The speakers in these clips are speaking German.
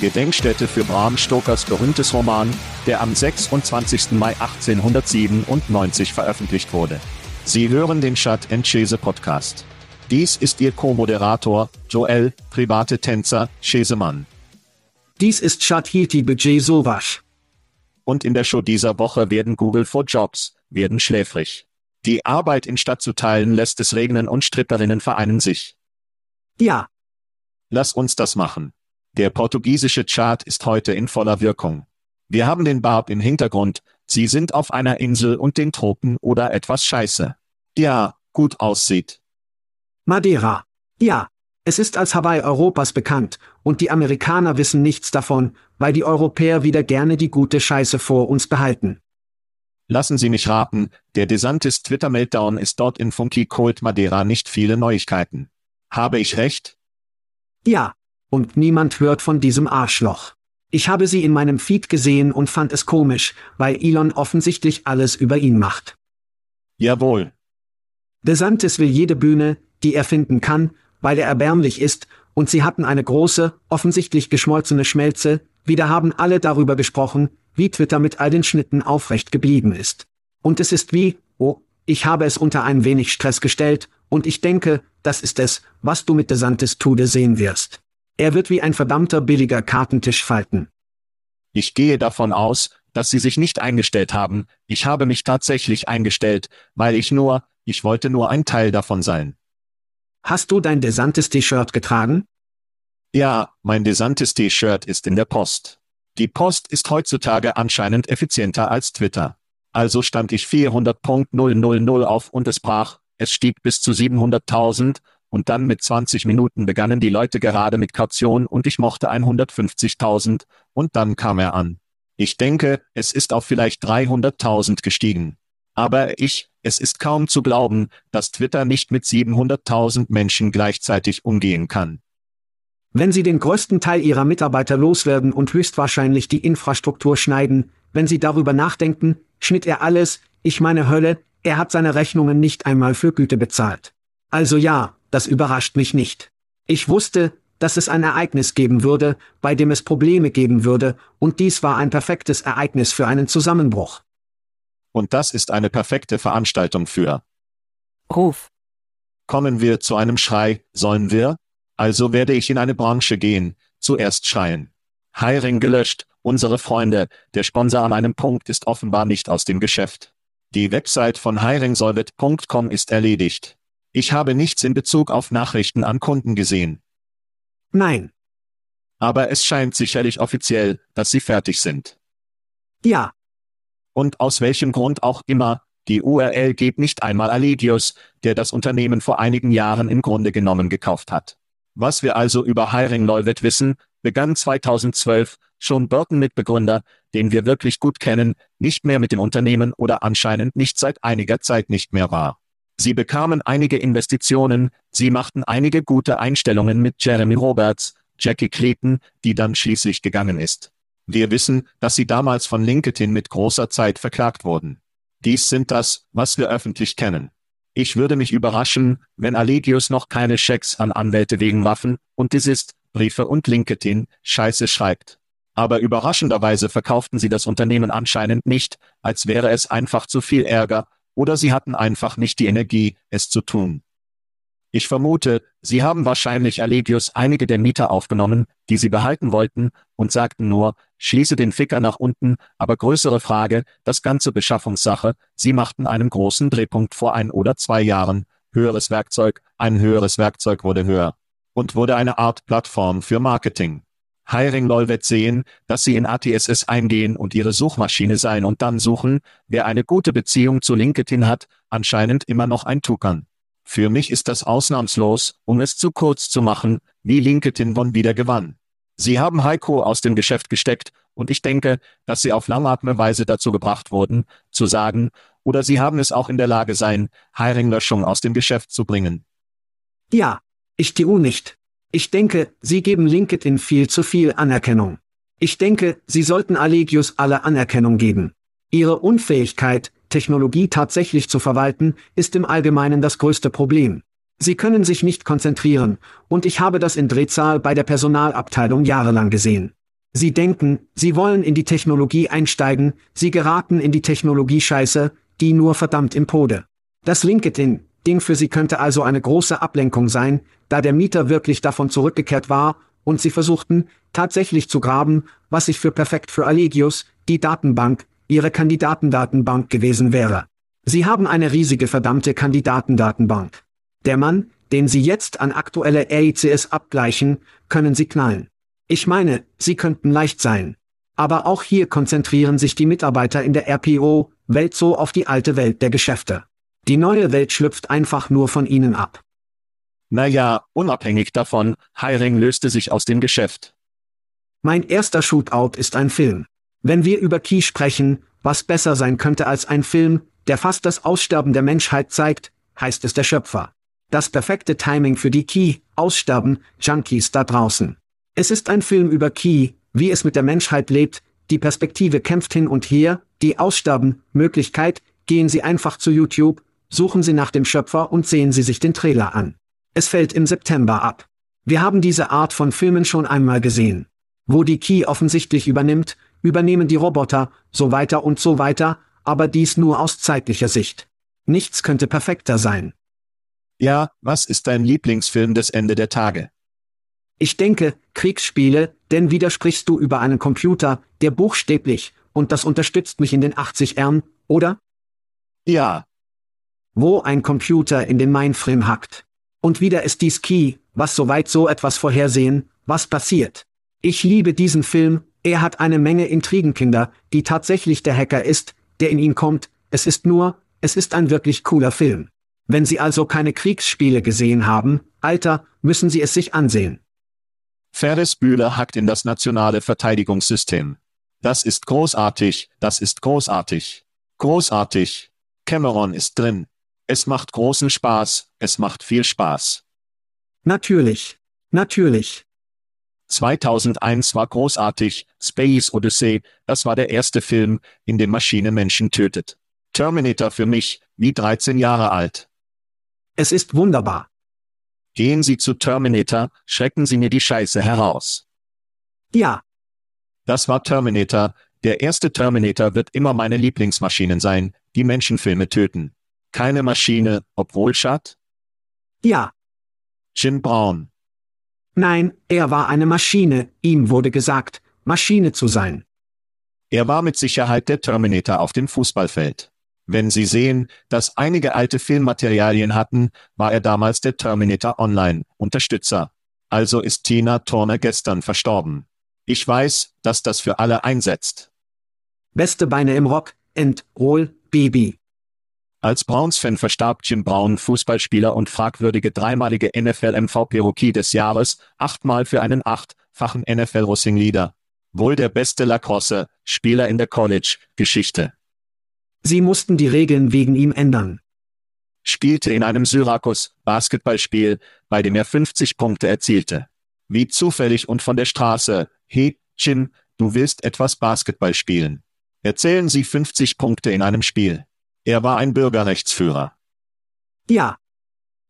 Gedenkstätte für Bram Stokers berühmtes Roman, der am 26. Mai 1897 veröffentlicht wurde. Sie hören den Chat Chese Podcast. Dies ist Ihr Co-Moderator, Joel, private Tänzer, Chesemann. Dies ist Chathiti Budget Sowasch. Und in der Show dieser Woche werden Google for Jobs, werden schläfrig. Die Arbeit in Stadt zu teilen lässt es regnen und Stripperinnen vereinen sich. Ja. Lass uns das machen. Der portugiesische Chart ist heute in voller Wirkung. Wir haben den Barb im Hintergrund, sie sind auf einer Insel und den Tropen oder etwas scheiße. Ja, gut aussieht. Madeira. Ja. Es ist als Hawaii Europas bekannt, und die Amerikaner wissen nichts davon, weil die Europäer wieder gerne die gute Scheiße vor uns behalten. Lassen Sie mich raten, der DeSantis Twitter-Meltdown ist dort in Funky Cold Madeira nicht viele Neuigkeiten. Habe ich recht? Ja. Und niemand hört von diesem Arschloch. Ich habe sie in meinem Feed gesehen und fand es komisch, weil Elon offensichtlich alles über ihn macht. Jawohl. DeSantis will jede Bühne, die er finden kann, weil er erbärmlich ist, und sie hatten eine große, offensichtlich geschmolzene Schmelze, wieder haben alle darüber gesprochen, wie Twitter mit all den Schnitten aufrecht geblieben ist. Und es ist wie, oh, ich habe es unter ein wenig Stress gestellt, und ich denke, das ist es, was du mit DeSantis Tude sehen wirst. Er wird wie ein verdammter billiger Kartentisch falten. Ich gehe davon aus, dass Sie sich nicht eingestellt haben, ich habe mich tatsächlich eingestellt, weil ich nur, ich wollte nur ein Teil davon sein. Hast du dein DeSantis T-Shirt getragen? Ja, mein DeSantis T-Shirt ist in der Post. Die Post ist heutzutage anscheinend effizienter als Twitter. Also stand ich 400.000 auf und es brach, es stieg bis zu 700.000, und dann mit 20 Minuten begannen die Leute gerade mit Kaution und ich mochte 150.000, und dann kam er an. Ich denke, es ist auf vielleicht 300.000 gestiegen. Aber ich, es ist kaum zu glauben, dass Twitter nicht mit 700.000 Menschen gleichzeitig umgehen kann. Wenn Sie den größten Teil Ihrer Mitarbeiter loswerden und höchstwahrscheinlich die Infrastruktur schneiden, wenn Sie darüber nachdenken, schnitt er alles, ich meine Hölle, er hat seine Rechnungen nicht einmal für Güte bezahlt. Also ja, das überrascht mich nicht. Ich wusste, dass es ein Ereignis geben würde, bei dem es Probleme geben würde, und dies war ein perfektes Ereignis für einen Zusammenbruch. Und das ist eine perfekte Veranstaltung für. Ruf. Kommen wir zu einem Schrei, sollen wir? Also werde ich in eine Branche gehen, zuerst schreien. Hiring gelöscht, unsere Freunde, der Sponsor an einem Punkt ist offenbar nicht aus dem Geschäft. Die Website von hiringsolvit.com ist erledigt. Ich habe nichts in Bezug auf Nachrichten an Kunden gesehen. Nein. Aber es scheint sicherlich offiziell, dass sie fertig sind. Ja. Und aus welchem Grund auch immer, die URL geht nicht einmal Allegius, der das Unternehmen vor einigen Jahren im Grunde genommen gekauft hat. Was wir also über Hiring Leuvit wissen, begann 2012, schon Burton Mitbegründer, den wir wirklich gut kennen, nicht mehr mit dem Unternehmen oder anscheinend nicht seit einiger Zeit nicht mehr war. Sie bekamen einige Investitionen, sie machten einige gute Einstellungen mit Jeremy Roberts, Jackie Clayton, die dann schließlich gegangen ist. Wir wissen, dass sie damals von LinkedIn mit großer Zeit verklagt wurden. Dies sind das, was wir öffentlich kennen. Ich würde mich überraschen, wenn Allegius noch keine Schecks an Anwälte wegen Waffen und Desist, Briefe und LinkedIn Scheiße schreibt. Aber überraschenderweise verkauften sie das Unternehmen anscheinend nicht, als wäre es einfach zu viel Ärger, oder sie hatten einfach nicht die Energie, es zu tun. Ich vermute, sie haben wahrscheinlich Allegius einige der Mieter aufgenommen, die sie behalten wollten, und sagten nur, schließe den Ficker nach unten, aber größere Frage, das ganze Beschaffungssache, sie machten einen großen Drehpunkt vor ein oder zwei Jahren, höheres Werkzeug, ein höheres Werkzeug wurde höher. Und wurde eine Art Plattform für Marketing. Hiring LOL wird sehen, dass sie in ATSS eingehen und ihre Suchmaschine sein und dann suchen, wer eine gute Beziehung zu LinkedIn hat, anscheinend immer noch ein Tuckern. Für mich ist das ausnahmslos, um es zu kurz zu machen, wie LinkedIn Bonn wieder gewann. Sie haben Heiko aus dem Geschäft gesteckt, und ich denke, dass sie auf langatme Weise dazu gebracht wurden, zu sagen, oder sie haben es auch in der Lage sein, Hiring-Löschung aus dem Geschäft zu bringen. Ja, ich TU nicht. Ich denke, sie geben LinkedIn viel zu viel Anerkennung. Ich denke, sie sollten Allegius alle Anerkennung geben. Ihre Unfähigkeit, Technologie tatsächlich zu verwalten, ist im Allgemeinen das größte Problem. Sie können sich nicht konzentrieren, und ich habe das in Drehzahl bei der Personalabteilung jahrelang gesehen. Sie denken, sie wollen in die Technologie einsteigen, sie geraten in die Technologie-Scheiße, die nur verdammt im Pode. Das LinkedIn-Ding für sie könnte also eine große Ablenkung sein, da der Mieter wirklich davon zurückgekehrt war, und sie versuchten, tatsächlich zu graben, was sich für perfekt für Allegius, die Datenbank, ihre Kandidatendatenbank gewesen wäre. Sie haben eine riesige verdammte Kandidatendatenbank. Der Mann, den Sie jetzt an aktuelle RICS abgleichen, können Sie knallen. Ich meine, Sie könnten leicht sein. Aber auch hier konzentrieren sich die Mitarbeiter in der RPO-Welt so auf die alte Welt der Geschäfte. Die neue Welt schlüpft einfach nur von ihnen ab. Naja, unabhängig davon, Hiring löste sich aus dem Geschäft. Mein erster Shootout ist ein Film. Wenn wir über Key sprechen, was besser sein könnte als ein Film, der fast das Aussterben der Menschheit zeigt, heißt es der Schöpfer. Das perfekte Timing für die Key, Aussterben, Junkies da draußen. Es ist ein Film über Key, wie es mit der Menschheit lebt, die Perspektive kämpft hin und her, die Aussterben, Möglichkeit, gehen Sie einfach zu YouTube, suchen Sie nach dem Schöpfer und sehen Sie sich den Trailer an. Es fällt im September ab. Wir haben diese Art von Filmen schon einmal gesehen. Wo die Key offensichtlich übernimmt, übernehmen die Roboter, so weiter und so weiter, aber dies nur aus zeitlicher Sicht. Nichts könnte perfekter sein. Ja, was ist dein Lieblingsfilm des Ende der Tage? Ich denke, Kriegsspiele, denn widersprichst du über einen Computer, der buchstäblich, und das unterstützt mich in den 80 Ern, oder? Ja. Wo ein Computer in den Mainframe hackt. Und wieder ist dies Key, was soweit so etwas vorhersehen, was passiert. Ich liebe diesen Film, er hat eine Menge Intrigenkinder, die tatsächlich der Hacker ist, der in ihn kommt, es ist nur, es ist ein wirklich cooler Film. Wenn Sie also keine Kriegsspiele gesehen haben, Alter, müssen Sie es sich ansehen. Ferris Bühler hackt in das nationale Verteidigungssystem. Das ist großartig, das ist großartig. Großartig. Cameron ist drin. Es macht großen Spaß, es macht viel Spaß. Natürlich. Natürlich. 2001 war großartig, Space Odyssey, das war der erste Film, in dem Maschine Menschen tötet. Terminator für mich, wie 13 Jahre alt. Es ist wunderbar. Gehen Sie zu Terminator, schrecken Sie mir die Scheiße heraus. Ja. Das war Terminator, der erste Terminator wird immer meine Lieblingsmaschinen sein, die Menschenfilme töten. Keine Maschine, obwohl Schad? Ja. Jim Brown. Nein, er war eine Maschine, ihm wurde gesagt, Maschine zu sein. Er war mit Sicherheit der Terminator auf dem Fußballfeld. Wenn Sie sehen, dass einige alte Filmmaterialien hatten, war er damals der Terminator Online Unterstützer. Also ist Tina Turner gestern verstorben. Ich weiß, dass das für alle einsetzt. Beste Beine im Rock, and Roll, Baby. Als Browns-Fan verstarb Jim Brown, Fußballspieler und fragwürdige dreimalige NFL-MVP-Rookie des Jahres, achtmal für einen achtfachen NFL-Russing-Leader. Wohl der beste Lacrosse-Spieler in der College-Geschichte. Sie mussten die Regeln wegen ihm ändern. Spielte in einem Syrakus-Basketballspiel, bei dem er 50 Punkte erzielte. Wie zufällig und von der Straße, hey, Jim, du willst etwas Basketball spielen. Erzählen Sie 50 Punkte in einem Spiel. Er war ein Bürgerrechtsführer. Ja.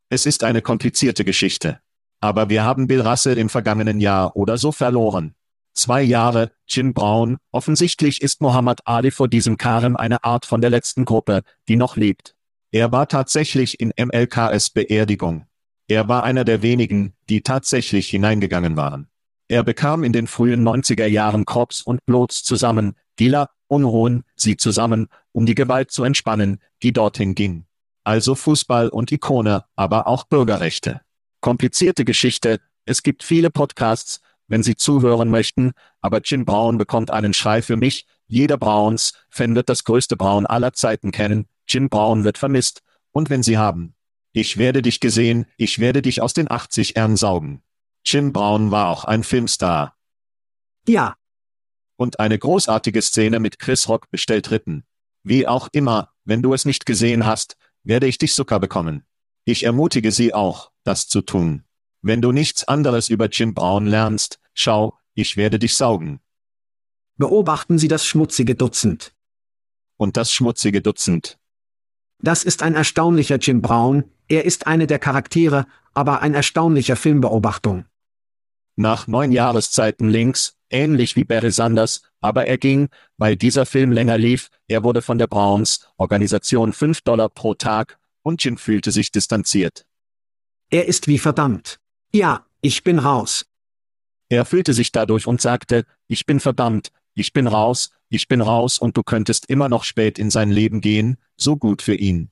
Es ist eine komplizierte Geschichte. Aber wir haben Bill Russell im vergangenen Jahr oder so verloren. Zwei Jahre, Jim Brown, offensichtlich ist Muhammad Ali vor diesem Karem eine Art von der letzten Gruppe, die noch lebt. Er war tatsächlich in MLKs Beerdigung. Er war einer der wenigen, die tatsächlich hineingegangen waren. Er bekam in den frühen 90er Jahren Cops und Blots zusammen, Dealer, Unruhen, sie zusammen, um die Gewalt zu entspannen, die dorthin ging. Also Fußball und Ikone, aber auch Bürgerrechte. Komplizierte Geschichte, es gibt viele Podcasts, wenn Sie zuhören möchten, aber Jim Brown bekommt einen Schrei für mich. Jeder Browns-Fan wird das größte Brown aller Zeiten kennen. Jim Brown wird vermisst. Und wenn Sie haben. Ich werde dich gesehen, ich werde dich aus den 80 Ern saugen. Jim Brown war auch ein Filmstar. Ja. Und eine großartige Szene mit Chris Rock bestellt Ritten. Wie auch immer, wenn du es nicht gesehen hast, werde ich dich Zucker bekommen. Ich ermutige Sie auch, das zu tun. Wenn du nichts anderes über Jim Brown lernst, schau, ich werde dich saugen. Beobachten Sie das schmutzige Dutzend. Und das schmutzige Dutzend. Das ist ein erstaunlicher Jim Brown, er ist eine der Charaktere, aber ein erstaunlicher Filmbeobachtung. Nach neun Jahreszeiten links, ähnlich wie Barry Sanders, aber er ging, weil dieser Film länger lief, er wurde von der Browns Organisation 5 Dollar pro Tag, und Jim fühlte sich distanziert. Er ist wie verdammt. Ja, ich bin raus. Er fühlte sich dadurch und sagte, ich bin verdammt, ich bin raus, ich bin raus und du könntest immer noch spät in sein Leben gehen, so gut für ihn.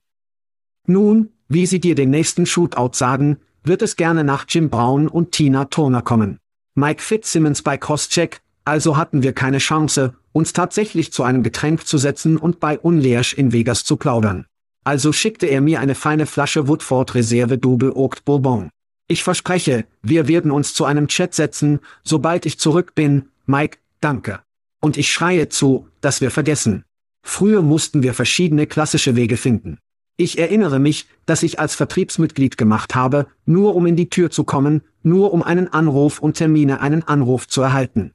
Nun, wie sie dir den nächsten Shootout sagen, wird es gerne nach Jim Brown und Tina Turner kommen. Mike Fitzsimmons bei Crosscheck, also hatten wir keine Chance, uns tatsächlich zu einem Getränk zu setzen und bei Unleash in Vegas zu plaudern. Also schickte er mir eine feine Flasche Woodford Reserve Double Oaked Bourbon. Ich verspreche, wir werden uns zu einem Chat setzen, sobald ich zurück bin, Mike, danke. Und ich schreie zu, dass wir vergessen. Früher mussten wir verschiedene klassische Wege finden. Ich erinnere mich, dass ich als Vertriebsmitglied gemacht habe, nur um in die Tür zu kommen, nur um einen Anruf und Termine einen Anruf zu erhalten.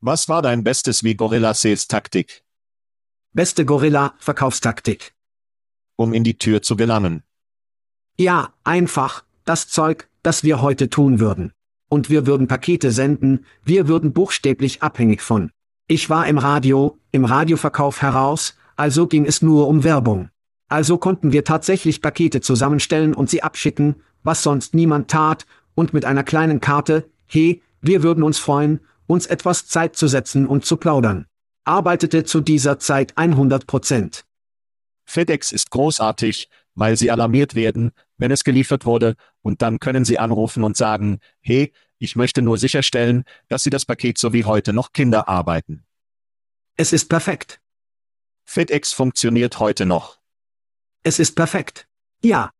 Was war dein bestes wie Gorilla Sales Taktik? Beste Gorilla Verkaufstaktik. Um in die Tür zu gelangen. Ja, einfach, das Zeug, das wir heute tun würden. Und wir würden Pakete senden, wir würden buchstäblich abhängig von. Ich war im Radio, im Radioverkauf heraus, also ging es nur um Werbung. Also konnten wir tatsächlich Pakete zusammenstellen und sie abschicken, was sonst niemand tat, und mit einer kleinen Karte, hey, wir würden uns freuen, uns etwas Zeit zu setzen und zu plaudern. Arbeitete zu dieser Zeit 100 Prozent. FedEx ist großartig, weil sie alarmiert werden, wenn es geliefert wurde, und dann können sie anrufen und sagen, hey, ich möchte nur sicherstellen, dass Sie das Paket so wie heute noch Kinder arbeiten. Es ist perfekt. FedEx funktioniert heute noch. Es ist perfekt. Ja.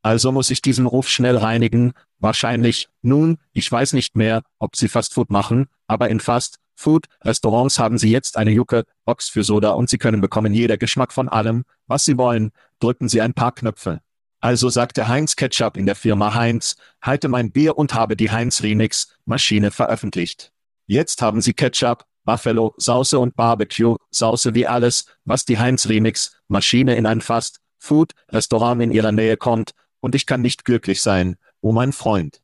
Also muss ich diesen Ruf schnell reinigen, wahrscheinlich, nun, ich weiß nicht mehr, ob Sie Fastfood machen, aber in Fast Food Restaurants haben Sie jetzt eine Jucke Box für Soda und Sie können bekommen jeder Geschmack von allem, was Sie wollen, drücken Sie ein paar Knöpfe. Also sagte Heinz Ketchup in der Firma Heinz, halte mein Bier und habe die Heinz Remix Maschine veröffentlicht. Jetzt haben Sie Ketchup, Buffalo, Sauce und Barbecue, Sauce wie alles, was die Heinz Remix Maschine in ein Fast Food Restaurant in Ihrer Nähe kommt, und ich kann nicht glücklich sein, oh mein Freund.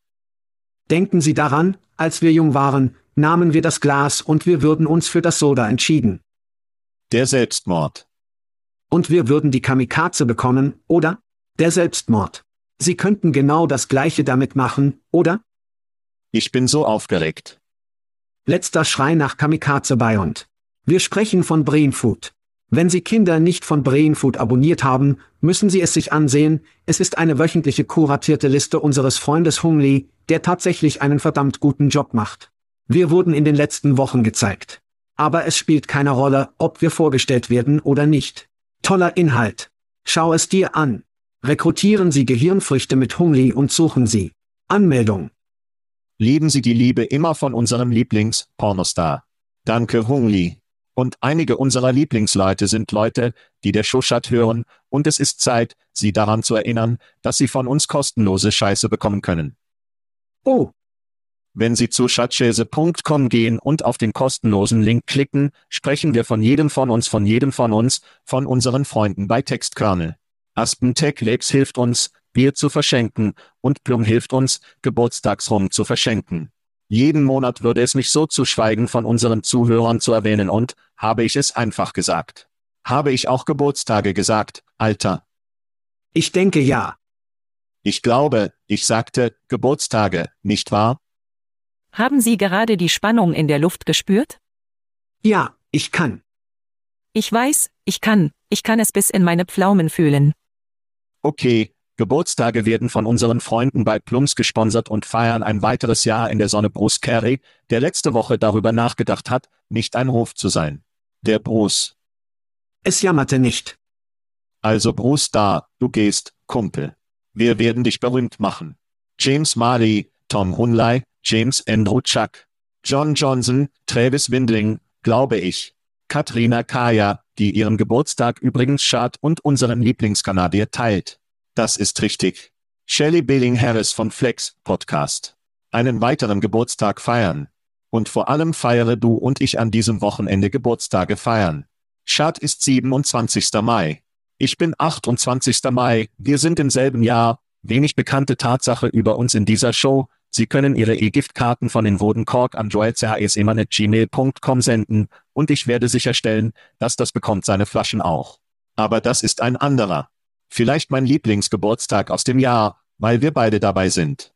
Denken Sie daran, als wir jung waren, nahmen wir das Glas und wir würden uns für das Soda entschieden. Der Selbstmord. Und wir würden die Kamikaze bekommen, oder? Der Selbstmord. Sie könnten genau das gleiche damit machen, oder? Ich bin so aufgeregt. Letzter Schrei nach Kamikaze Beyond. Wir sprechen von Brain Food. Wenn Sie Kinder nicht von Brain Food abonniert haben, müssen Sie es sich ansehen, es ist eine wöchentliche kuratierte Liste unseres Freundes Hung Lee, der tatsächlich einen verdammt guten Job macht. Wir wurden in den letzten Wochen gezeigt. Aber es spielt keine Rolle, ob wir vorgestellt werden oder nicht. Toller Inhalt. Schau es dir an. Rekrutieren Sie Gehirnfrüchte mit Hung Lee und suchen Sie. Anmeldung. Lieben Sie die Liebe immer von unserem Lieblings-Pornostar. Danke Hung Lee. Und einige unserer Lieblingsleute sind Leute, die der Shoshat hören, und es ist Zeit, sie daran zu erinnern, dass sie von uns kostenlose Scheiße bekommen können. Oh, Wenn Sie zu schatzschäse.com gehen und auf den kostenlosen Link klicken, sprechen wir von jedem von uns, von jedem von uns, von unseren Freunden bei Textkernel. Aspen Tech Labs hilft uns, Bier zu verschenken, und Plum hilft uns, Geburtstagsrum zu verschenken. Jeden Monat würde es mich so zu schweigen von unseren Zuhörern zu erwähnen und, habe ich es einfach gesagt. Habe ich auch Geburtstage gesagt, Alter. ich denke ja. Ich glaube, ich sagte, Geburtstage, nicht wahr? Haben Sie gerade die Spannung in der Luft gespürt? Ja, ich kann. Ich weiß, ich kann, ich kann es bis in meine Pflaumen fühlen. Okay, Geburtstage werden von unseren Freunden bei Plums gesponsert und feiern ein weiteres Jahr in der Sonne Bruce Carey, der letzte Woche darüber nachgedacht hat, nicht ein Ruf zu sein. Der Bruce. Es jammerte nicht. Also Bruce da, du gehst, Kumpel. Wir werden dich berühmt machen. James Marley, Tom Hunley, James Andrew Chuck, John Johnson, Travis Windling, glaube ich. Katrina Kaya, die ihren Geburtstag übrigens schad und unseren Lieblingskanadier teilt. Das ist richtig. Shelley Billing Harris von Flex Podcast. Einen weiteren Geburtstag feiern. Und vor allem feiere du und ich an diesem Wochenende Geburtstage feiern. Schad ist 27. Mai. Ich bin 28. Mai, wir sind im selben Jahr. Wenig bekannte Tatsache über uns in dieser Show. Sie können Ihre E-Giftkarten von den Woden Cork an joelcasemanet.gmail.com senden, und ich werde sicherstellen, dass das bekommt seine Flaschen auch. Aber das ist ein anderer. Vielleicht mein Lieblingsgeburtstag aus dem Jahr, weil wir beide dabei sind.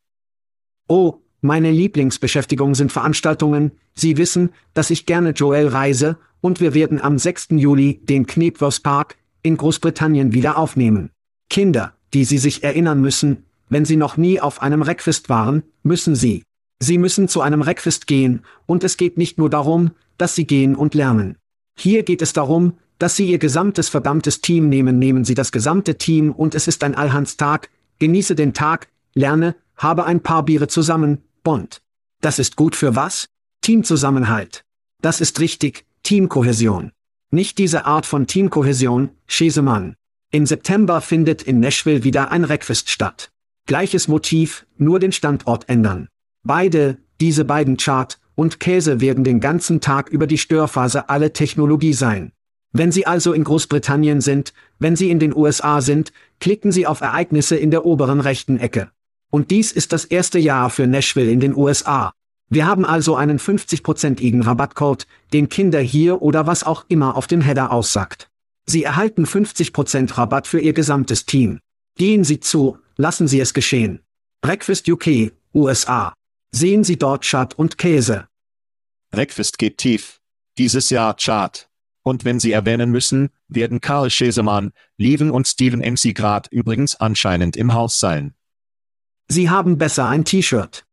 Oh, meine Lieblingsbeschäftigung sind Veranstaltungen, Sie wissen, dass ich gerne Joel reise, und wir werden am 6. Juli den Knepworth Park in Großbritannien wieder aufnehmen. Kinder, die Sie sich erinnern müssen, wenn Sie noch nie auf einem Reckfest waren, müssen Sie. Sie müssen zu einem Reckfest gehen, und es geht nicht nur darum, dass Sie gehen und lernen. Hier geht es darum, dass Sie Ihr gesamtes verdammtes Team nehmen, nehmen Sie das gesamte Team und es ist ein Allhandstag, genieße den Tag, lerne, habe ein paar Biere zusammen, Bond. Das ist gut für was? Teamzusammenhalt. Das ist richtig, Teamkohäsion. Nicht diese Art von Teamkohäsion, Schesemann. Im September findet in Nashville wieder ein Reckfest statt. Gleiches Motiv, nur den Standort ändern. Beide, diese beiden Chart und Käse werden den ganzen Tag über die Störphase alle Technologie sein. Wenn Sie also in Großbritannien sind, wenn Sie in den USA sind, klicken Sie auf Ereignisse in der oberen rechten Ecke. Und dies ist das erste Jahr für Nashville in den USA. Wir haben also einen 50%igen Rabattcode, den Kinder hier oder was auch immer auf dem Header aussagt. Sie erhalten 50% Rabatt für Ihr gesamtes Team. Gehen Sie zu, lassen Sie es geschehen. Breakfast UK, USA. Sehen Sie dort Schad und Käse. Breakfast geht tief. Dieses Jahr Chart. Und wenn Sie erwähnen müssen, werden Karl Schesemann, Lieven und Steven MC Grad übrigens anscheinend im Haus sein. Sie haben besser ein T-Shirt.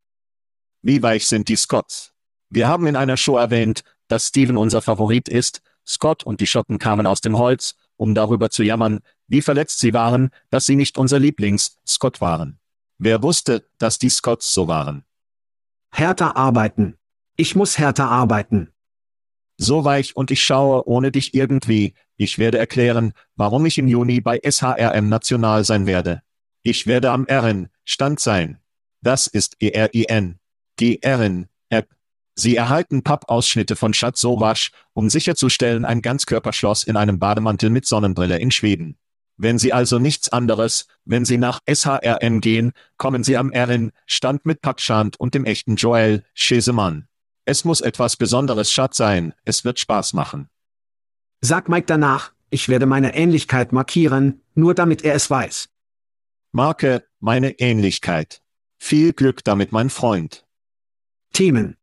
Wie weich sind die Scots? Wir haben in einer Show erwähnt, dass Steven unser Favorit ist. Scott und die Schotten kamen aus dem Holz, um darüber zu jammern, wie verletzt sie waren, dass sie nicht unser Lieblings-Scott waren. Wer wusste, dass die Scots so waren? Härter arbeiten. Ich muss härter arbeiten. So weich und ich schaue ohne dich irgendwie. Ich werde erklären, warum ich im Juni bei SHRM National sein werde. Ich werde am RN Stand sein. Das ist ERIN. Die RN App. Sie erhalten Pappausschnitte von Schatz Sowasch, um sicherzustellen ein Ganzkörperschloss in einem Bademantel mit Sonnenbrille in Schweden. Wenn Sie also nichts anderes, wenn Sie nach SHRM gehen, kommen Sie am RN Stand mit Pakschand und dem echten Joel Schesemann. Es muss etwas Besonderes Schatz sein, es wird Spaß machen. Sag Mike danach, ich werde meine Ähnlichkeit markieren, nur damit er es weiß. Marke, meine Ähnlichkeit. Viel Glück damit, mein Freund. Themen.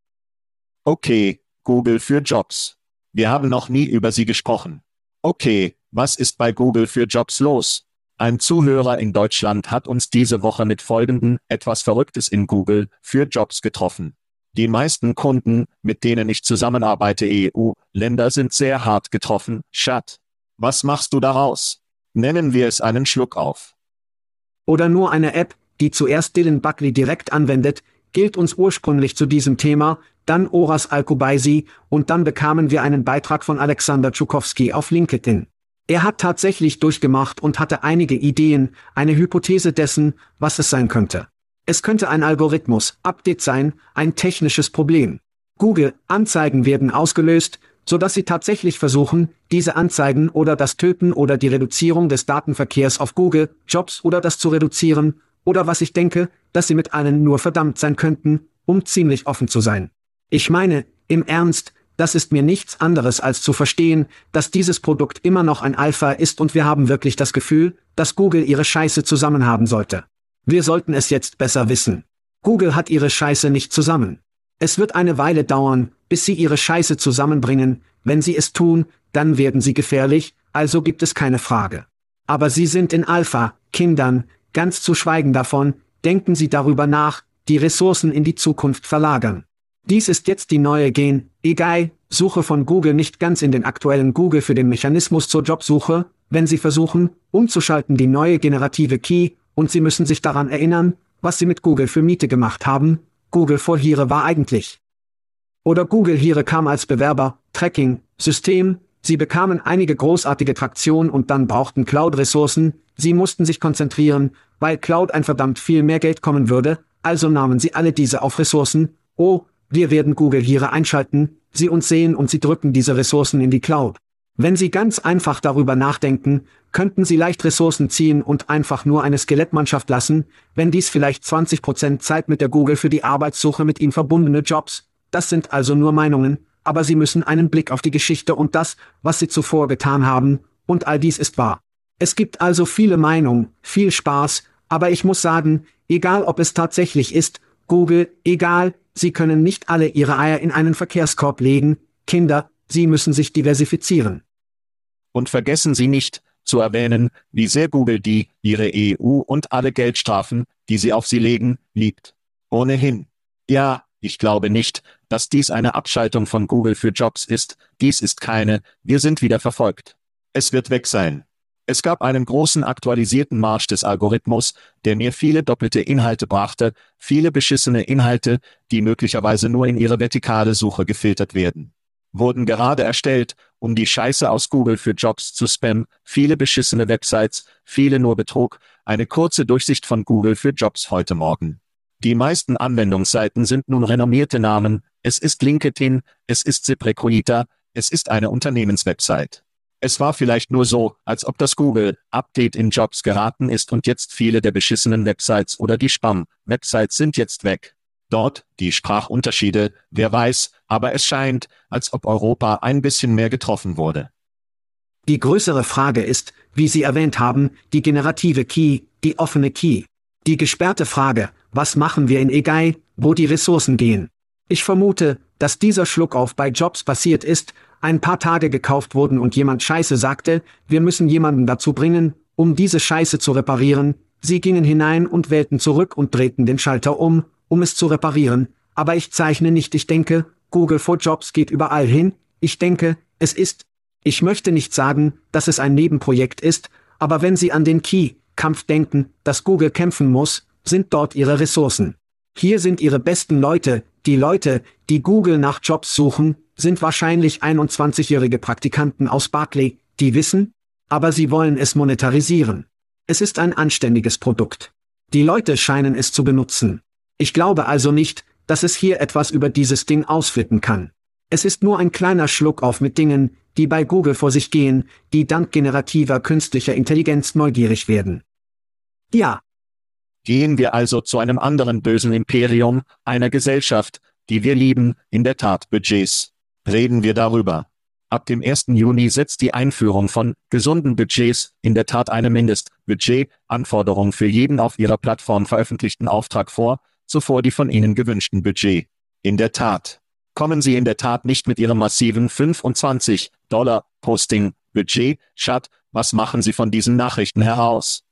Okay, Google für Jobs. Wir haben noch nie über sie gesprochen. Okay, was ist bei Google für Jobs los? Ein Zuhörer in Deutschland hat uns diese Woche mit folgenden etwas Verrücktes in Google für Jobs getroffen. Die meisten Kunden, mit denen ich zusammenarbeite EU-Länder sind sehr hart getroffen, Schat. Was machst du daraus? Nennen wir es einen Schluck auf. Oder nur eine App, die zuerst Dylan Buckley direkt anwendet, gilt uns ursprünglich zu diesem Thema, dann Oras Al-Kubaisi, und dann bekamen wir einen Beitrag von Alexander Tschukowski auf LinkedIn. Er hat tatsächlich durchgemacht und hatte einige Ideen, eine Hypothese dessen, was es sein könnte. Es könnte ein Algorithmus, Update sein, ein technisches Problem. Google, Anzeigen werden ausgelöst, so dass sie tatsächlich versuchen, diese Anzeigen oder das Töten oder die Reduzierung des Datenverkehrs auf Google, Jobs oder das zu reduzieren, oder was ich denke, dass sie mit allen nur verdammt sein könnten, um ziemlich offen zu sein. Ich meine, im Ernst, das ist mir nichts anderes als zu verstehen, dass dieses Produkt immer noch ein Alpha ist und wir haben wirklich das Gefühl, dass Google ihre Scheiße zusammen haben sollte. Wir sollten es jetzt besser wissen. Google hat ihre Scheiße nicht zusammen. Es wird eine Weile dauern, bis sie ihre Scheiße zusammenbringen, wenn sie es tun, dann werden sie gefährlich, also gibt es keine Frage. Aber sie sind in Alpha, Kindern, ganz zu schweigen davon, denken Sie darüber nach, die Ressourcen in die Zukunft verlagern. Dies ist jetzt die neue Gen, egal, Suche von Google nicht ganz in den aktuellen Google für den Mechanismus zur Jobsuche, wenn Sie versuchen, umzuschalten die neue generative Key, und Sie müssen sich daran erinnern, was Sie mit Google für Miete gemacht haben, Google vor Here war eigentlich. Oder Google Here kam als Bewerber, Tracking, System, Sie bekamen einige großartige Traktion und dann brauchten Cloud-Ressourcen, sie mussten sich konzentrieren, weil Cloud ein verdammt viel mehr Geld kommen würde, also nahmen sie alle diese auf Ressourcen, oh, wir werden Google hier einschalten, sie uns sehen und sie drücken diese Ressourcen in die Cloud. Wenn Sie ganz einfach darüber nachdenken, könnten Sie leicht Ressourcen ziehen und einfach nur eine Skelettmannschaft lassen, wenn dies vielleicht 20% Zeit mit der Google für die Arbeitssuche mit ihnen verbundene Jobs, das sind also nur Meinungen, aber Sie müssen einen Blick auf die Geschichte und das, was Sie zuvor getan haben, und all dies ist wahr. Es gibt also viele Meinungen, viel Spaß, aber ich muss sagen, egal ob es tatsächlich ist, Google, egal, Sie können nicht alle Ihre Eier in einen Verkehrskorb legen, Kinder, Sie müssen sich diversifizieren. Und vergessen Sie nicht, zu erwähnen, wie sehr Google die, ihre EU und alle Geldstrafen, die sie auf sie legen, liebt. Ohnehin. Ja, ich glaube nicht, dass dies eine Abschaltung von Google für Jobs ist, dies ist keine, wir sind wieder verfolgt. Es wird weg sein. Es gab einen großen aktualisierten Marsch des Algorithmus, der mir viele doppelte Inhalte brachte, viele beschissene Inhalte, die möglicherweise nur in ihre vertikale Suche gefiltert werden. Wurden gerade erstellt, um die Scheiße aus Google für Jobs zu spammen, viele beschissene Websites, viele nur Betrug, eine kurze Durchsicht von Google für Jobs heute Morgen. Die meisten Anwendungsseiten sind nun renommierte Namen, es ist LinkedIn, es ist ZipRecruiter, es ist eine Unternehmenswebsite. Es war vielleicht nur so, als ob das Google-Update in Jobs geraten ist und jetzt viele der beschissenen Websites oder die Spam-Websites sind jetzt weg. Dort, die Sprachunterschiede, wer weiß, aber es scheint, als ob Europa ein bisschen mehr getroffen wurde. Die größere Frage ist, wie Sie erwähnt haben, die generative Key, die offene Key. Die gesperrte Frage, was machen wir in Egai, wo die Ressourcen gehen? Ich vermute, dass dieser Schluckauf bei Jobs passiert ist, ein paar Tage gekauft wurden und jemand Scheiße sagte, wir müssen jemanden dazu bringen, um diese Scheiße zu reparieren, sie gingen hinein und wählten zurück und drehten den Schalter um, um es zu reparieren, aber ich zeichne nicht, ich denke, Google for Jobs geht überall hin, ich denke, es ist, ich möchte nicht sagen, dass es ein Nebenprojekt ist, aber wenn Sie an den Key-Kampf denken, dass Google kämpfen muss, sind dort Ihre Ressourcen. Hier sind Ihre besten Leute, die Leute, die Google nach Jobs suchen, sind wahrscheinlich 21-jährige Praktikanten aus Barclay, die wissen, aber sie wollen es monetarisieren. Es ist ein anständiges Produkt. Die Leute scheinen es zu benutzen. Ich glaube also nicht, dass es hier etwas über dieses Ding ausflippen kann. Es ist nur ein kleiner Schluck auf mit Dingen, die bei Google vor sich gehen, die dank generativer künstlicher Intelligenz neugierig werden. Ja. Gehen wir also zu einem anderen bösen Imperium, einer Gesellschaft, die wir lieben, in der Tat Budgets. Reden wir darüber. Ab dem 1. Juni setzt die Einführung von gesunden Budgets in der Tat eine Mindestbudget-Anforderung für jeden auf ihrer Plattform veröffentlichten Auftrag vor, zuvor die von Ihnen gewünschten Budget. In der Tat. Kommen Sie in der Tat nicht mit Ihrem massiven 25 Dollar Posting Budget, Chat, was machen Sie von diesen Nachrichten heraus?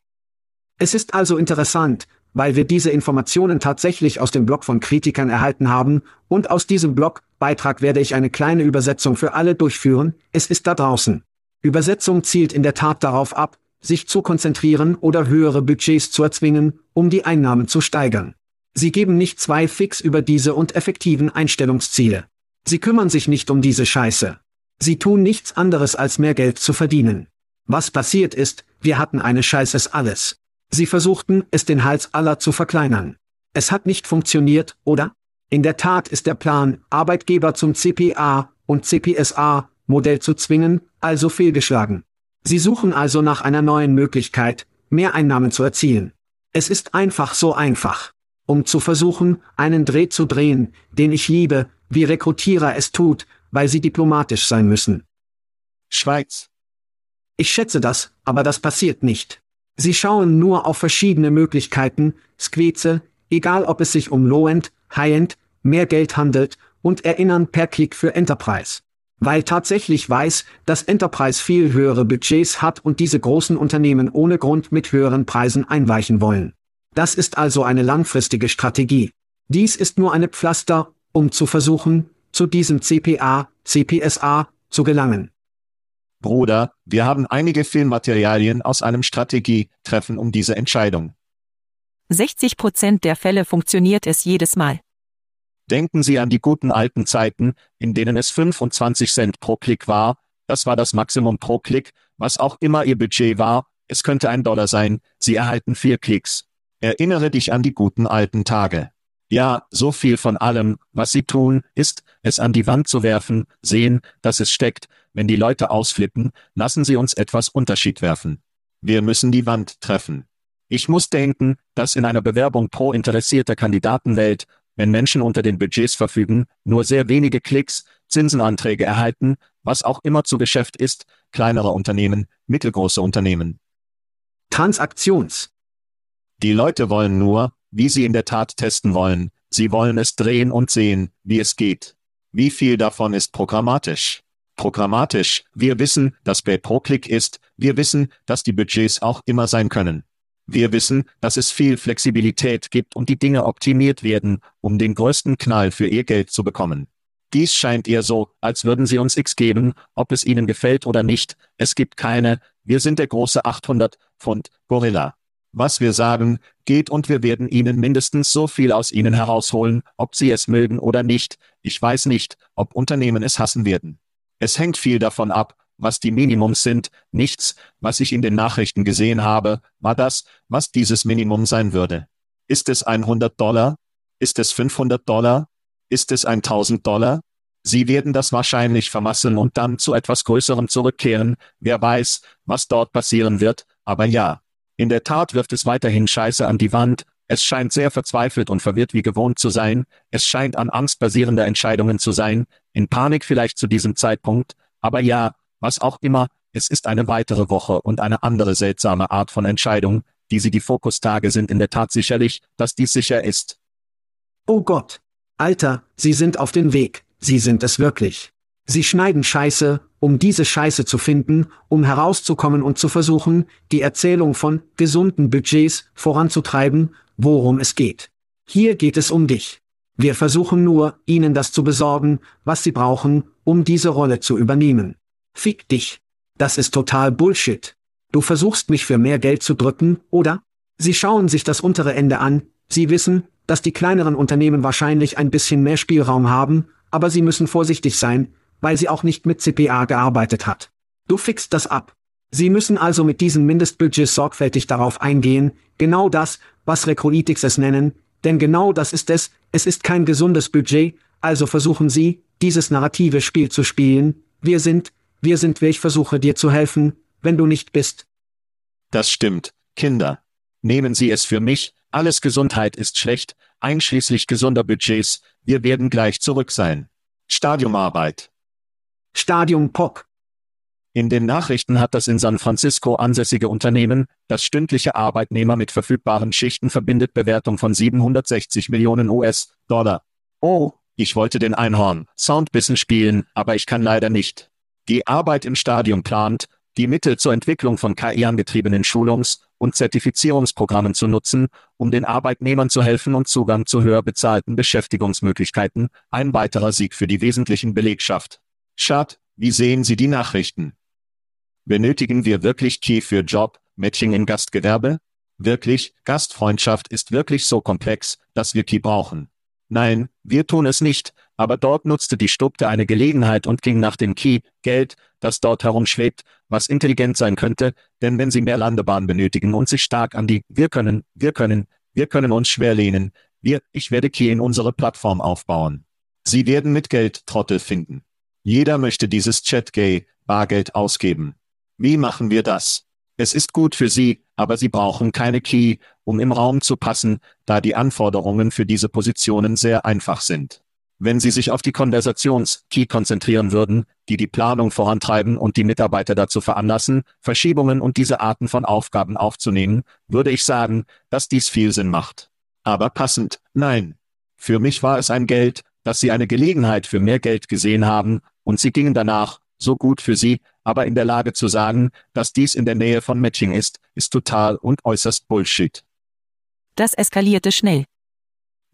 Es ist also interessant, weil wir diese Informationen tatsächlich aus dem Blog von Kritikern erhalten haben, und aus diesem Blogbeitrag werde ich eine kleine Übersetzung für alle durchführen, es ist da draußen. Übersetzung zielt in der Tat darauf ab, sich zu konzentrieren oder höhere Budgets zu erzwingen, um die Einnahmen zu steigern. Sie geben nicht zwei Fix über diese und effektiven Einstellungsziele. Sie kümmern sich nicht um diese Scheiße. Sie tun nichts anderes als mehr Geld zu verdienen. Was passiert ist, wir hatten eine Scheißes alles. Sie versuchten, es den Hals aller zu verkleinern. Es hat nicht funktioniert, oder? In der Tat ist der Plan, Arbeitgeber zum CPA und CPSA Modell zu zwingen, also fehlgeschlagen. Sie suchen also nach einer neuen Möglichkeit, mehr Einnahmen zu erzielen. Es ist einfach so einfach. Um zu versuchen, einen Dreh zu drehen, den ich liebe, wie Rekrutierer es tut, weil sie diplomatisch sein müssen. Schweiz. Ich schätze das, aber das passiert nicht. Sie schauen nur auf verschiedene Möglichkeiten, Squeeze, egal ob es sich um Low-End, High-End, mehr Geld handelt, und erinnern per Klick für Enterprise. Weil tatsächlich weiß, dass Enterprise viel höhere Budgets hat und diese großen Unternehmen ohne Grund mit höheren Preisen einweichen wollen. Das ist also eine langfristige Strategie. Dies ist nur eine Pflaster, um zu versuchen, zu diesem CPA, CPSA, zu gelangen. Bruder, wir haben einige Filmmaterialien aus einem Strategietreffen um diese Entscheidung. 60 Prozent der Fälle funktioniert es jedes Mal. Denken Sie an die guten alten Zeiten, in denen es 25 Cent pro Klick war, das war das Maximum pro Klick, was auch immer Ihr Budget war, es könnte ein Dollar sein, Sie erhalten vier Klicks. Erinnere dich an die guten alten Tage. Ja, so viel von allem, was Sie tun, ist, es an die Wand zu werfen, sehen, dass es steckt, wenn die Leute ausflippen, lassen Sie uns etwas Unterschied werfen. Wir müssen die Wand treffen. Ich muss denken, dass in einer Bewerbung pro interessierter Kandidatenwelt, wenn Menschen unter den Budgets verfügen, nur sehr wenige Klicks, Zinsenanträge erhalten, was auch immer zu Geschäft ist, kleinere Unternehmen, mittelgroße Unternehmen. Transaktions. Die Leute wollen nur, wie sie in der Tat testen wollen, sie wollen es drehen und sehen, wie es geht. Wie viel davon ist programmatisch? Programmatisch, wir wissen, dass Pay pro Klick ist, wir wissen, dass die Budgets auch immer sein können. Wir wissen, dass es viel Flexibilität gibt und die Dinge optimiert werden, um den größten Knall für ihr Geld zu bekommen. Dies scheint eher so, als würden sie uns X geben, ob es ihnen gefällt oder nicht. Es gibt keine, wir sind der große 800 Pfund Gorilla. Was wir sagen, geht und wir werden ihnen mindestens so viel aus ihnen herausholen, ob sie es mögen oder nicht. Ich weiß nicht, ob Unternehmen es hassen werden. Es hängt viel davon ab, was die Minimums sind. Nichts, was ich in den Nachrichten gesehen habe, war das, was dieses Minimum sein würde. Ist es 100 Dollar? Ist es 500 Dollar? Ist es 1000 Dollar? Sie werden das wahrscheinlich vermasseln und dann zu etwas Größerem zurückkehren. Wer weiß, was dort passieren wird, aber ja. In der Tat wirft es weiterhin Scheiße an die Wand, es scheint sehr verzweifelt und verwirrt wie gewohnt zu sein, es scheint an Angst basierende Entscheidungen zu sein, in Panik vielleicht zu diesem Zeitpunkt, aber ja, was auch immer, es ist eine weitere Woche und eine andere seltsame Art von Entscheidung, die sie die Fokustage sind in der Tat sicherlich, dass dies sicher ist. Oh Gott. Alter, Sie sind auf den Weg, Sie sind es wirklich. Sie schneiden Scheiße, um diese Scheiße zu finden, um herauszukommen und zu versuchen, die Erzählung von gesunden Budgets voranzutreiben, worum es geht. Hier geht es um dich. Wir versuchen nur, ihnen das zu besorgen, was sie brauchen, um diese Rolle zu übernehmen. Fick dich. Das ist total Bullshit. Du versuchst mich für mehr Geld zu drücken, oder? Sie schauen sich das untere Ende an, sie wissen, dass die kleineren Unternehmen wahrscheinlich ein bisschen mehr Spielraum haben, aber sie müssen vorsichtig sein, weil sie auch nicht mit CPA gearbeitet hat. Du fixst das ab. Sie müssen also mit diesen Mindestbudgets sorgfältig darauf eingehen, genau das, was Recruitix es nennen, denn genau das ist es, es ist kein gesundes Budget, also versuchen Sie, dieses narrative Spiel zu spielen, wir sind, wir sind wir, ich versuche dir zu helfen, wenn du nicht bist. Das stimmt, Kinder. Nehmen Sie es für mich, alles Gesundheit ist schlecht, einschließlich gesunder Budgets, wir werden gleich zurück sein. Stadiumarbeit. Stadium Pop. In den Nachrichten hat das in San Francisco ansässige Unternehmen, das stündliche Arbeitnehmer mit verfügbaren Schichten verbindet, Bewertung von 760 Millionen US-Dollar. Oh, Ich wollte den Einhorn Soundbissen spielen, aber ich kann leider nicht. Die Arbeit im Stadium plant, die Mittel zur Entwicklung von KI-angetriebenen Schulungs- und Zertifizierungsprogrammen zu nutzen, um den Arbeitnehmern zu helfen und Zugang zu höher bezahlten Beschäftigungsmöglichkeiten, ein weiterer Sieg für die wesentlichen Belegschaft. Schad, wie sehen Sie die Nachrichten? Benötigen wir wirklich Key für Job, Matching im Gastgewerbe? Wirklich, Gastfreundschaft ist wirklich so komplex, dass wir Key brauchen. Nein, wir tun es nicht, aber dort nutzte die Stubte eine Gelegenheit und ging nach dem Key, Geld, das dort herumschwebt, was intelligent sein könnte, denn wenn sie mehr Landebahn benötigen und sich stark an die, wir können, wir können, wir können uns schwer lehnen, wir, ich werde Key in unsere Plattform aufbauen. Sie werden mit Geld Trottel finden. Jeder möchte dieses Chat-Gay, Bargeld ausgeben. Wie machen wir das? Es ist gut für Sie, aber Sie brauchen keine Key, um im Raum zu passen, da die Anforderungen für diese Positionen sehr einfach sind. Wenn Sie sich auf die Konversations-Key konzentrieren würden, die die Planung vorantreiben und die Mitarbeiter dazu veranlassen, Verschiebungen und diese Arten von Aufgaben aufzunehmen, würde ich sagen, dass dies viel Sinn macht. Aber passend, nein. Für mich war es ein Geld, dass Sie eine Gelegenheit für mehr Geld gesehen haben, und Sie gingen danach, so gut für Sie, aber in der Lage zu sagen, dass dies in der Nähe von Matching ist, ist total und äußerst Bullshit. Das eskalierte schnell.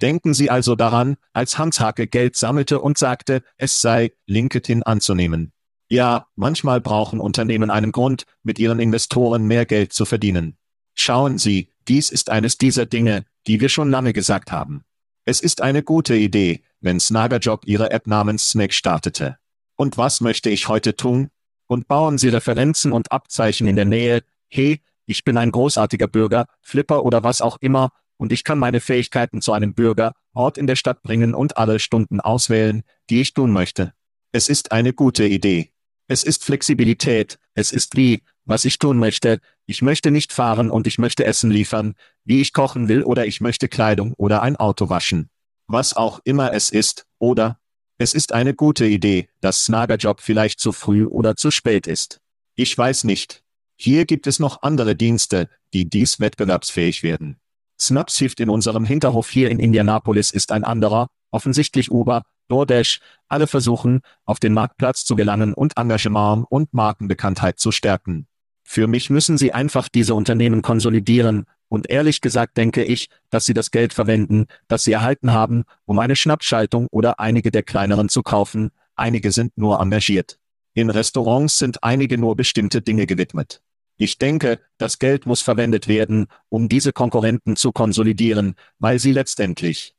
Denken Sie also daran, als Hans Hake Geld sammelte und sagte, es sei, LinkedIn anzunehmen. Ja, manchmal brauchen Unternehmen einen Grund, mit ihren Investoren mehr Geld zu verdienen. Schauen Sie, dies ist eines dieser Dinge, die wir schon lange gesagt haben. Es ist eine gute Idee, wenn Snagajob ihre App namens Snack startete. Und was möchte ich heute tun? Und bauen Sie Referenzen und Abzeichen in der Nähe. Hey, ich bin ein großartiger Bürger, Flipper oder was auch immer, und ich kann meine Fähigkeiten zu einem Bürger, Ort in der Stadt bringen und alle Stunden auswählen, die ich tun möchte. Es ist eine gute Idee. Es ist Flexibilität, es ist wie, was ich tun möchte, ich möchte nicht fahren und ich möchte Essen liefern, wie ich kochen will oder ich möchte Kleidung oder ein Auto waschen. Was auch immer es ist, oder, es ist eine gute Idee, dass Snagerjob vielleicht zu früh oder zu spät ist. Ich weiß nicht. Hier gibt es noch andere Dienste, die dies wettbewerbsfähig werden. Snapshift in unserem Hinterhof hier in Indianapolis ist ein anderer, offensichtlich Uber, DoorDash, alle versuchen, auf den Marktplatz zu gelangen und Engagement und Markenbekanntheit zu stärken. Für mich müssen sie einfach diese Unternehmen konsolidieren, und ehrlich gesagt denke ich, dass sie das Geld verwenden, das sie erhalten haben, um eine Schnappschaltung oder einige der kleineren zu kaufen, einige sind nur engagiert. In Restaurants sind einige nur bestimmte Dinge gewidmet. Ich denke, das Geld muss verwendet werden, um diese Konkurrenten zu konsolidieren, weil sie letztendlich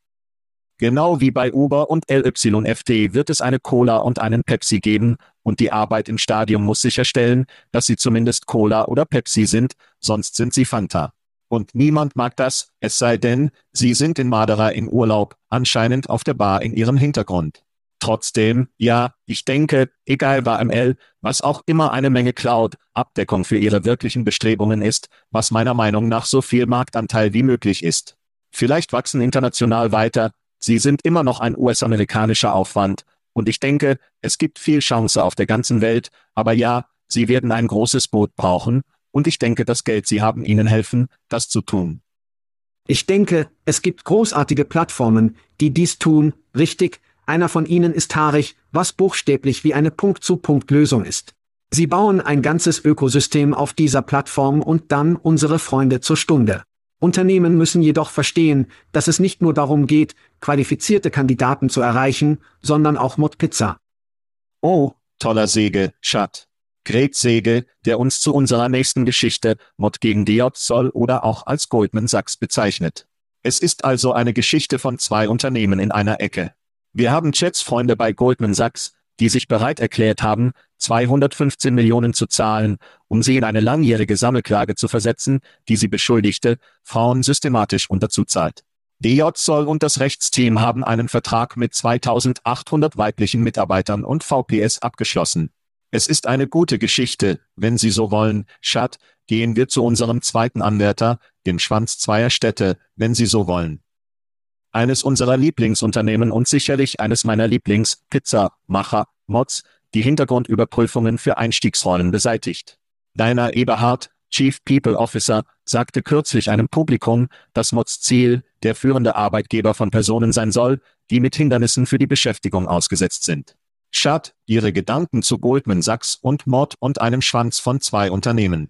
Genau wie bei Uber und LYFD wird es eine Cola und einen Pepsi geben, und die Arbeit im Stadium muss sicherstellen, dass sie zumindest Cola oder Pepsi sind, sonst sind sie Fanta. Und niemand mag das, es sei denn, sie sind in Madeira im Urlaub, anscheinend auf der Bar in ihrem Hintergrund. Trotzdem, ja, ich denke, egal bei ML, was auch immer eine Menge Cloud, Abdeckung für ihre wirklichen Bestrebungen ist, was meiner Meinung nach so viel Marktanteil wie möglich ist. Vielleicht wachsen international weiter, sie sind immer noch ein US-amerikanischer Aufwand, und ich denke, es gibt viel Chance auf der ganzen Welt, aber ja, sie werden ein großes Boot brauchen, und ich denke, das Geld Sie haben Ihnen helfen, das zu tun. Ich denke, es gibt großartige Plattformen, die dies tun, richtig, einer von ihnen ist Tarich, was buchstäblich wie eine Punkt-zu-Punkt-Lösung ist. Sie bauen ein ganzes Ökosystem auf dieser Plattform und dann unsere Freunde zur Stunde. Unternehmen müssen jedoch verstehen, dass es nicht nur darum geht, qualifizierte Kandidaten zu erreichen, sondern auch Mod Pizza. Oh, toller Säge, Schat. Great Säge, der uns zu unserer nächsten Geschichte, Mod gegen Diot soll oder auch als Goldman Sachs bezeichnet. Es ist also eine Geschichte von zwei Unternehmen in einer Ecke. Wir haben Chats Freunde bei Goldman Sachs, die sich bereit erklärt haben, 215 Millionen zu zahlen, um sie in eine langjährige Sammelklage zu versetzen, die sie beschuldigte, Frauen systematisch unterzuzahlt. DJ Zoll und das Rechtsteam haben einen Vertrag mit 2800 weiblichen Mitarbeitern und VPS abgeschlossen. Es ist eine gute Geschichte, wenn Sie so wollen, Schat, gehen wir zu unserem zweiten Anwärter, dem Schwanz zweier Städte, wenn Sie so wollen. Eines unserer Lieblingsunternehmen und sicherlich eines meiner Lieblings-Pizza-Macher, Mods, die Hintergrundüberprüfungen für Einstiegsrollen beseitigt. Deiner Eberhard, Chief People Officer, sagte kürzlich einem Publikum, dass Mods Ziel der führende Arbeitgeber von Personen sein soll, die mit Hindernissen für die Beschäftigung ausgesetzt sind. Schad, ihre Gedanken zu Goldman Sachs und Mod und einem Schwanz von zwei Unternehmen.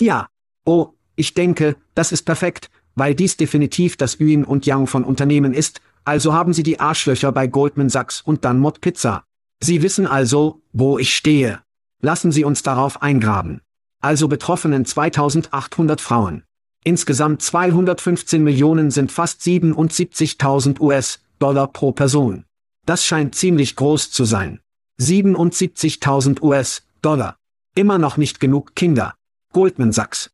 Ja. Oh, ich denke, das ist perfekt, weil dies definitiv das Yin und Yang von Unternehmen ist, also haben Sie die Arschlöcher bei Goldman Sachs und dann Mod Pizza. Sie wissen also, wo ich stehe. Lassen Sie uns darauf eingraben. Also betroffenen 2800 Frauen. Insgesamt 215 Millionen sind fast 77.000 US-Dollar pro Person. Das scheint ziemlich groß zu sein. 77.000 US-Dollar. Immer noch nicht genug Kinder. Goldman Sachs.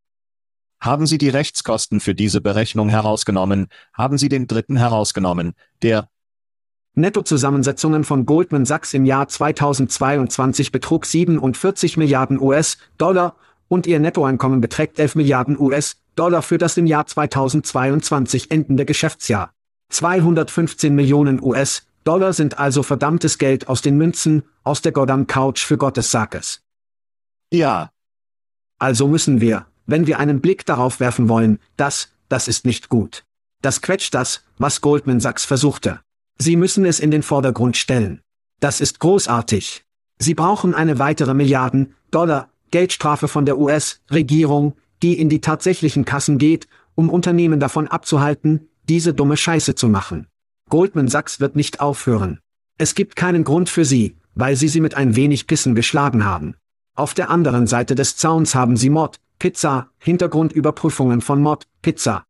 Haben Sie die Rechtskosten für diese Berechnung herausgenommen? Haben Sie den dritten herausgenommen, der Nettozusammensetzungen von Goldman Sachs im Jahr 2022 betrug 47 Milliarden US-Dollar und ihr Nettoeinkommen beträgt 11 Milliarden US-Dollar für das im Jahr 2022 endende Geschäftsjahr. 215 Millionen US-Dollar sind also verdammtes Geld aus den Münzen, aus der Goddam Couch für Gottes Sackes. Ja. Also müssen wir, wenn wir einen Blick darauf werfen wollen, das, das ist nicht gut. Das quetscht das, was Goldman Sachs versuchte. Sie müssen es in den Vordergrund stellen. Das ist großartig. Sie brauchen eine weitere Milliarden Dollar Geldstrafe von der US-Regierung, die in die tatsächlichen Kassen geht, um Unternehmen davon abzuhalten, diese dumme Scheiße zu machen. Goldman Sachs wird nicht aufhören. Es gibt keinen Grund für sie, weil sie sie mit ein wenig Kissen geschlagen haben. Auf der anderen Seite des Zauns haben sie Mod, Pizza, Hintergrundüberprüfungen von Mod, Pizza,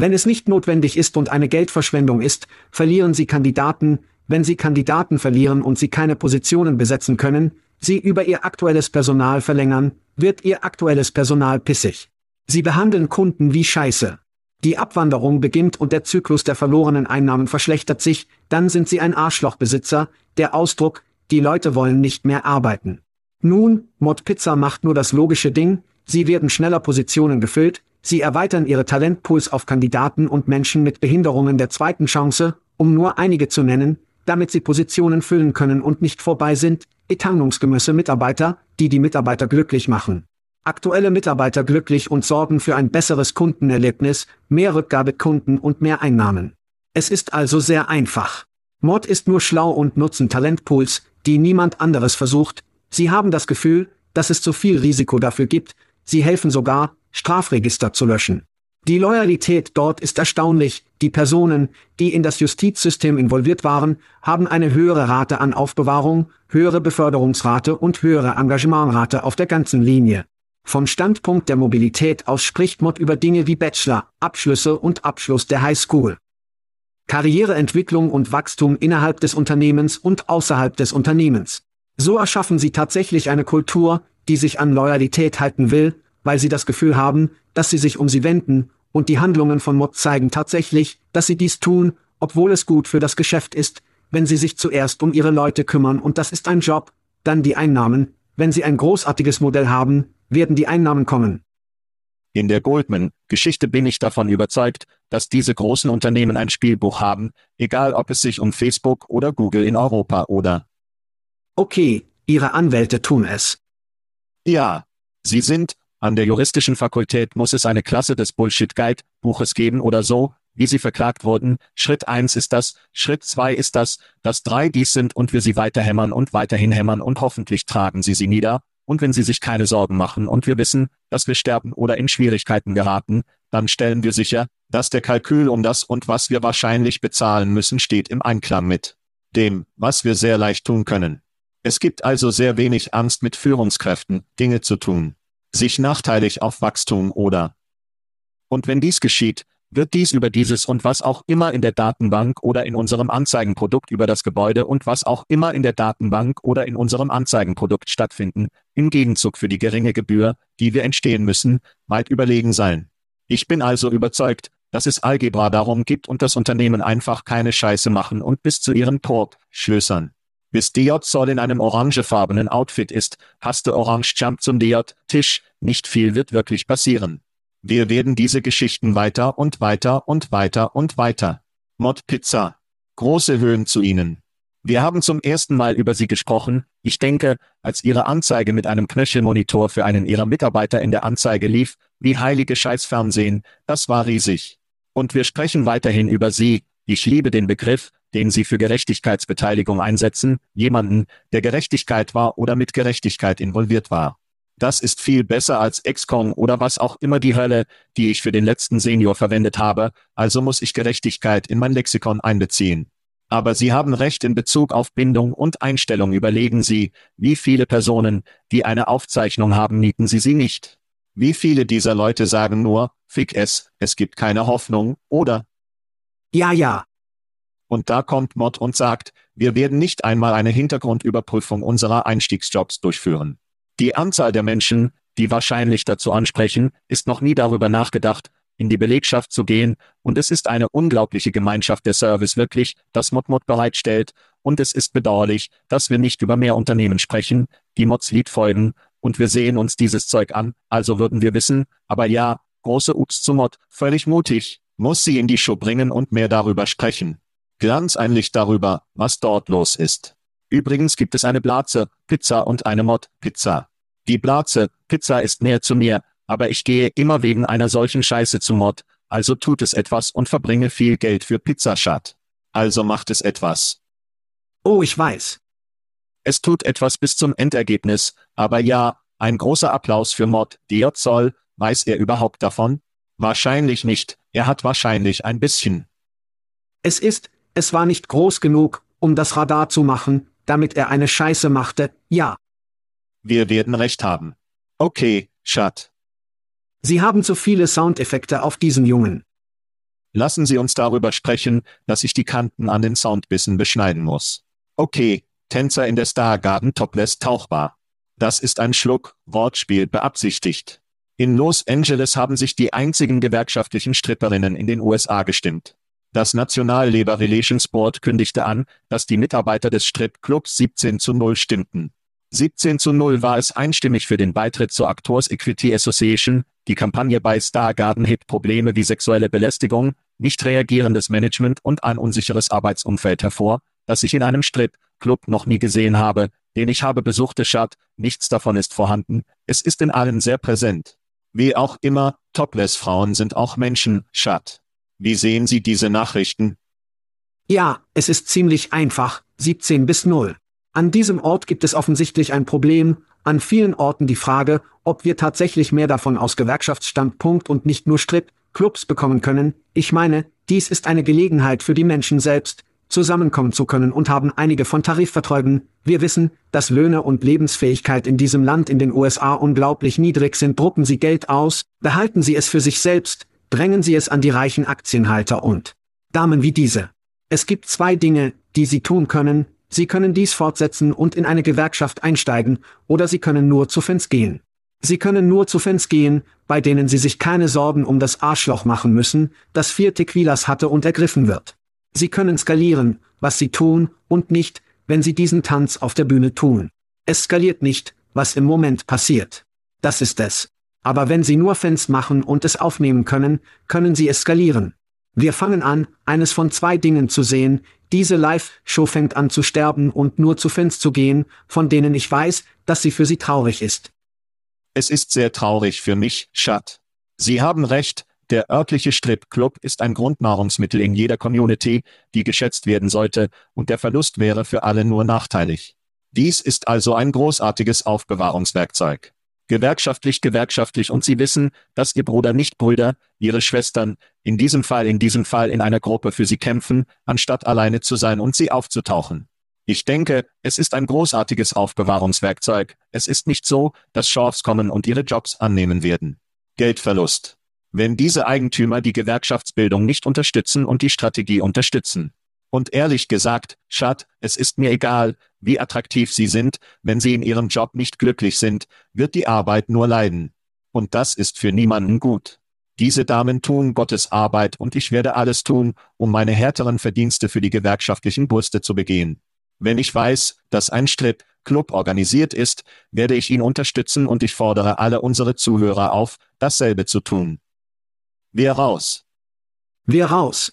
wenn es nicht notwendig ist und eine Geldverschwendung ist, verlieren Sie Kandidaten, wenn Sie Kandidaten verlieren und Sie keine Positionen besetzen können, Sie über Ihr aktuelles Personal verlängern, wird Ihr aktuelles Personal pissig. Sie behandeln Kunden wie Scheiße. Die Abwanderung beginnt und der Zyklus der verlorenen Einnahmen verschlechtert sich, dann sind Sie ein Arschlochbesitzer, der Ausdruck, die Leute wollen nicht mehr arbeiten. Nun, Mod Pizza macht nur das logische Ding, sie werden schneller Positionen gefüllt, Sie erweitern ihre Talentpools auf Kandidaten und Menschen mit Behinderungen der zweiten Chance, um nur einige zu nennen, damit sie Positionen füllen können und nicht vorbei sind, eternungsgemäße Mitarbeiter, die die Mitarbeiter glücklich machen. Aktuelle Mitarbeiter glücklich und sorgen für ein besseres Kundenerlebnis, mehr Rückgabekunden und mehr Einnahmen. Es ist also sehr einfach. Mord ist nur schlau und nutzen Talentpools, die niemand anderes versucht. Sie haben das Gefühl, dass es zu viel Risiko dafür gibt. Sie helfen sogar, Strafregister zu löschen. Die Loyalität dort ist erstaunlich, die Personen, die in das Justizsystem involviert waren, haben eine höhere Rate an Aufbewahrung, höhere Beförderungsrate und höhere Engagementrate auf der ganzen Linie. Vom Standpunkt der Mobilität aus spricht Mod über Dinge wie Bachelor, Abschlüsse und Abschluss der High School. Karriereentwicklung und Wachstum innerhalb des Unternehmens und außerhalb des Unternehmens. So erschaffen sie tatsächlich eine Kultur, die sich an Loyalität halten will, weil sie das Gefühl haben, dass sie sich um sie wenden, und die Handlungen von Mod zeigen tatsächlich, dass sie dies tun, obwohl es gut für das Geschäft ist, wenn sie sich zuerst um ihre Leute kümmern und das ist ein Job, dann die Einnahmen, wenn sie ein großartiges Modell haben, werden die Einnahmen kommen. In der Goldman-Geschichte bin ich davon überzeugt, dass diese großen Unternehmen ein Spielbuch haben, egal ob es sich um Facebook oder Google in Europa oder. Okay, Ihre Anwälte tun es. Ja, sie sind, an der juristischen Fakultät muss es eine Klasse des Bullshit Guide Buches geben oder so, wie sie verklagt wurden. Schritt eins ist das, Schritt zwei ist das, dass drei dies sind und wir sie weiter hämmern und weiterhin hämmern und hoffentlich tragen sie sie nieder. Und wenn sie sich keine Sorgen machen und wir wissen, dass wir sterben oder in Schwierigkeiten geraten, dann stellen wir sicher, dass der Kalkül um das und was wir wahrscheinlich bezahlen müssen steht im Einklang mit dem, was wir sehr leicht tun können. Es gibt also sehr wenig Angst mit Führungskräften, Dinge zu tun sich nachteilig auf Wachstum oder. Und wenn dies geschieht, wird dies über dieses und was auch immer in der Datenbank oder in unserem Anzeigenprodukt über das Gebäude und was auch immer in der Datenbank oder in unserem Anzeigenprodukt stattfinden, im Gegenzug für die geringe Gebühr, die wir entstehen müssen, weit überlegen sein. Ich bin also überzeugt, dass es Algebra darum gibt und das Unternehmen einfach keine Scheiße machen und bis zu ihren Port schlösern. Bis Diot Zoll in einem orangefarbenen Outfit ist, du Orange Jump zum Diot Tisch, nicht viel wird wirklich passieren. Wir werden diese Geschichten weiter und weiter und weiter und weiter. Mod Pizza. Große Höhen zu ihnen. Wir haben zum ersten Mal über sie gesprochen, ich denke, als ihre Anzeige mit einem Knöchelmonitor für einen ihrer Mitarbeiter in der Anzeige lief, wie heilige Scheißfernsehen, das war riesig. Und wir sprechen weiterhin über sie, ich liebe den Begriff, den sie für Gerechtigkeitsbeteiligung einsetzen, jemanden, der Gerechtigkeit war oder mit Gerechtigkeit involviert war. Das ist viel besser als XCOM oder was auch immer die Hölle, die ich für den letzten Senior verwendet habe, also muss ich Gerechtigkeit in mein Lexikon einbeziehen. Aber Sie haben recht in Bezug auf Bindung und Einstellung. Überlegen Sie, wie viele Personen, die eine Aufzeichnung haben, mieten Sie sie nicht. Wie viele dieser Leute sagen nur, fick es, es gibt keine Hoffnung, oder? Ja, ja. Und da kommt Mod und sagt, wir werden nicht einmal eine Hintergrundüberprüfung unserer Einstiegsjobs durchführen. Die Anzahl der Menschen, die wahrscheinlich dazu ansprechen, ist noch nie darüber nachgedacht, in die Belegschaft zu gehen, und es ist eine unglaubliche Gemeinschaft der Service wirklich, das ModMod bereitstellt, und es ist bedauerlich, dass wir nicht über mehr Unternehmen sprechen, die Mods Lied folgen, und wir sehen uns dieses Zeug an, also würden wir wissen, aber ja, große Ups zu Mod, völlig mutig, muss sie in die Show bringen und mehr darüber sprechen. Glanz ein Licht darüber, was dort los ist. Übrigens gibt es eine Blaze, Pizza und eine Mod, Pizza. Die Blaze, Pizza ist näher zu mir, aber ich gehe immer wegen einer solchen Scheiße zu Mod, also tut es etwas und verbringe viel Geld für Pizzaschat. Also macht es etwas. Oh, ich weiß. Es tut etwas bis zum Endergebnis, aber ja, ein großer Applaus für Mod, DJ Zoll, weiß er überhaupt davon? Wahrscheinlich nicht, er hat wahrscheinlich ein bisschen. Es ist, es war nicht groß genug, um das Radar zu machen, damit er eine Scheiße machte, ja. Wir werden recht haben. Okay, Schat. Sie haben zu viele Soundeffekte auf diesen Jungen. Lassen Sie uns darüber sprechen, dass ich die Kanten an den Soundbissen beschneiden muss. Okay, Tänzer in der Star Garden Topless tauchbar. Das ist ein Schluck, Wortspiel beabsichtigt. In Los Angeles haben sich die einzigen gewerkschaftlichen Stripperinnen in den USA gestimmt. Das National Labor Relations Board kündigte an, dass die Mitarbeiter des Stripclubs 17 zu 0 stimmten. 17 zu 0 war es einstimmig für den Beitritt zur Actors Equity Association, die Kampagne bei Star Garden hebt Probleme wie sexuelle Belästigung, nicht reagierendes Management und ein unsicheres Arbeitsumfeld hervor, das ich in einem Strip-Club noch nie gesehen habe, den ich habe besuchte Schad, nichts davon ist vorhanden, es ist in allen sehr präsent. Wie auch immer, Topless-Frauen sind auch Menschen, Schad. Wie sehen Sie diese Nachrichten? Ja, es ist ziemlich einfach, 17 bis 0. An diesem Ort gibt es offensichtlich ein Problem, an vielen Orten die Frage, ob wir tatsächlich mehr davon aus Gewerkschaftsstandpunkt und nicht nur Strip-Clubs bekommen können. Ich meine, dies ist eine Gelegenheit für die Menschen selbst, zusammenkommen zu können und haben einige von Tarifverträgen. Wir wissen, dass Löhne und Lebensfähigkeit in diesem Land in den USA unglaublich niedrig sind. Drucken Sie Geld aus, behalten Sie es für sich selbst, drängen Sie es an die reichen Aktienhalter und Damen wie diese. Es gibt zwei Dinge, die Sie tun können, Sie können dies fortsetzen und in eine Gewerkschaft einsteigen, oder Sie können nur zu Fans gehen. Sie können nur zu Fans gehen, bei denen Sie sich keine Sorgen um das Arschloch machen müssen, das vier Tequilas hatte und ergriffen wird. Sie können skalieren, was Sie tun, und nicht, wenn Sie diesen Tanz auf der Bühne tun. Es skaliert nicht, was im Moment passiert. Das ist es. Aber wenn Sie nur Fans machen und es aufnehmen können, können Sie es skalieren. Wir fangen an, eines von zwei Dingen zu sehen, diese Live-Show fängt an zu sterben und nur zu Fans zu gehen, von denen ich weiß, dass sie für sie traurig ist. Es ist sehr traurig für mich, Schat. Sie haben recht, der örtliche Stripclub ist ein Grundnahrungsmittel in jeder Community, die geschätzt werden sollte, und der Verlust wäre für alle nur nachteilig. Dies ist also ein großartiges Aufbewahrungswerkzeug. Gewerkschaftlich, gewerkschaftlich und Sie wissen, dass Ihr Bruder nicht Brüder, Ihre Schwestern, in diesem Fall, in diesem Fall in einer Gruppe für Sie kämpfen, anstatt alleine zu sein und Sie aufzutauchen. Ich denke, es ist ein großartiges Aufbewahrungswerkzeug. Es ist nicht so, dass Chefs kommen und ihre Jobs annehmen werden. Geldverlust. Wenn diese Eigentümer die Gewerkschaftsbildung nicht unterstützen und die Strategie unterstützen. Und ehrlich gesagt, Schad, es ist mir egal, wie attraktiv Sie sind, wenn Sie in Ihrem Job nicht glücklich sind, wird die Arbeit nur leiden. Und das ist für niemanden gut. Diese Damen tun Gottes Arbeit und ich werde alles tun, um meine härteren Verdienste für die gewerkschaftlichen Brüste zu begehen. Wenn ich weiß, dass ein Strip Club organisiert ist, werde ich ihn unterstützen und ich fordere alle unsere Zuhörer auf, dasselbe zu tun. Wir raus. Wir raus.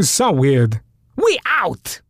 So weird. We out!